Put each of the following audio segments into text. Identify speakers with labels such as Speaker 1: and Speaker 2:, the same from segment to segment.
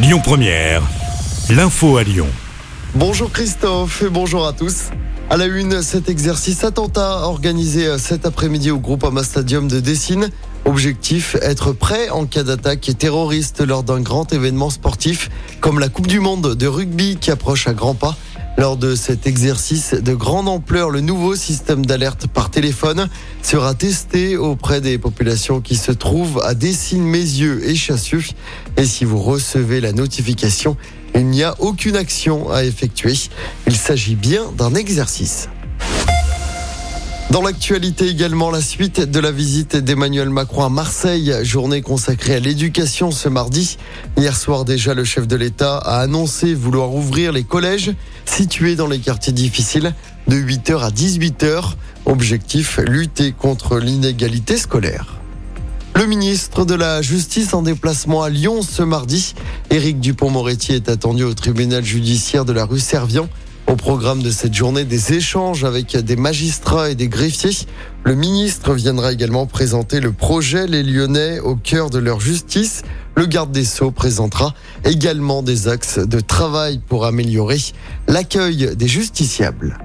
Speaker 1: Lyon Première, l'info à Lyon.
Speaker 2: Bonjour Christophe et bonjour à tous. À la une, cet exercice attentat organisé cet après-midi au groupe Ama Stadium de Dessine. Objectif, être prêt en cas d'attaque terroriste lors d'un grand événement sportif comme la Coupe du Monde de rugby qui approche à grands pas. Lors de cet exercice de grande ampleur, le nouveau système d'alerte par téléphone sera testé auprès des populations qui se trouvent à Dessines, Mézieux et Chassieux. Et si vous recevez la notification, il n'y a aucune action à effectuer. Il s'agit bien d'un exercice. Dans l'actualité également, la suite de la visite d'Emmanuel Macron à Marseille, journée consacrée à l'éducation ce mardi. Hier soir déjà, le chef de l'État a annoncé vouloir ouvrir les collèges situés dans les quartiers difficiles de 8h à 18h. Objectif, lutter contre l'inégalité scolaire. Le ministre de la Justice en déplacement à Lyon ce mardi, Éric Dupont-Moretti est attendu au tribunal judiciaire de la rue Servian. Au programme de cette journée, des échanges avec des magistrats et des greffiers. Le ministre viendra également présenter le projet Les Lyonnais au cœur de leur justice. Le garde des Sceaux présentera également des axes de travail pour améliorer l'accueil des justiciables.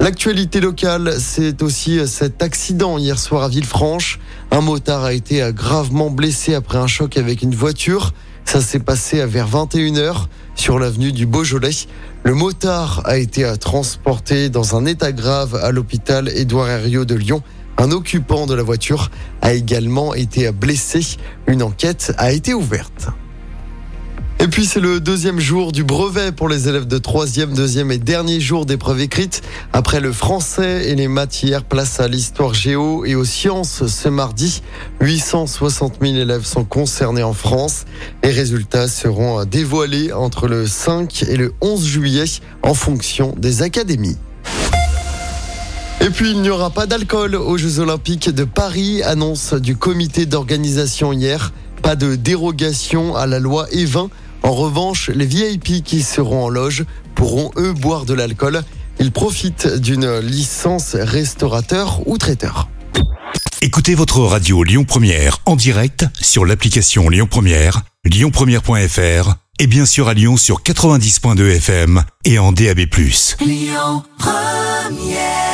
Speaker 2: L'actualité locale, c'est aussi cet accident hier soir à Villefranche. Un motard a été gravement blessé après un choc avec une voiture. Ça s'est passé vers 21h sur l'avenue du Beaujolais. Le motard a été transporté dans un état grave à l'hôpital Édouard Herriot de Lyon. Un occupant de la voiture a également été blessé. Une enquête a été ouverte. Et puis c'est le deuxième jour du brevet pour les élèves de troisième, deuxième et dernier jour d'épreuve écrite. Après le français et les matières, place à l'histoire géo et aux sciences ce mardi. 860 000 élèves sont concernés en France. Les résultats seront dévoilés entre le 5 et le 11 juillet en fonction des académies. Et puis il n'y aura pas d'alcool aux Jeux Olympiques de Paris, annonce du comité d'organisation hier. Pas de dérogation à la loi E20 en revanche, les VIP qui seront en loge pourront eux boire de l'alcool. Ils profitent d'une licence restaurateur ou traiteur.
Speaker 1: Écoutez votre radio Lyon Première en direct sur l'application Lyon Première, lyonpremiere.fr et bien sûr à Lyon sur 90.2 FM et en DAB+. Lyon Première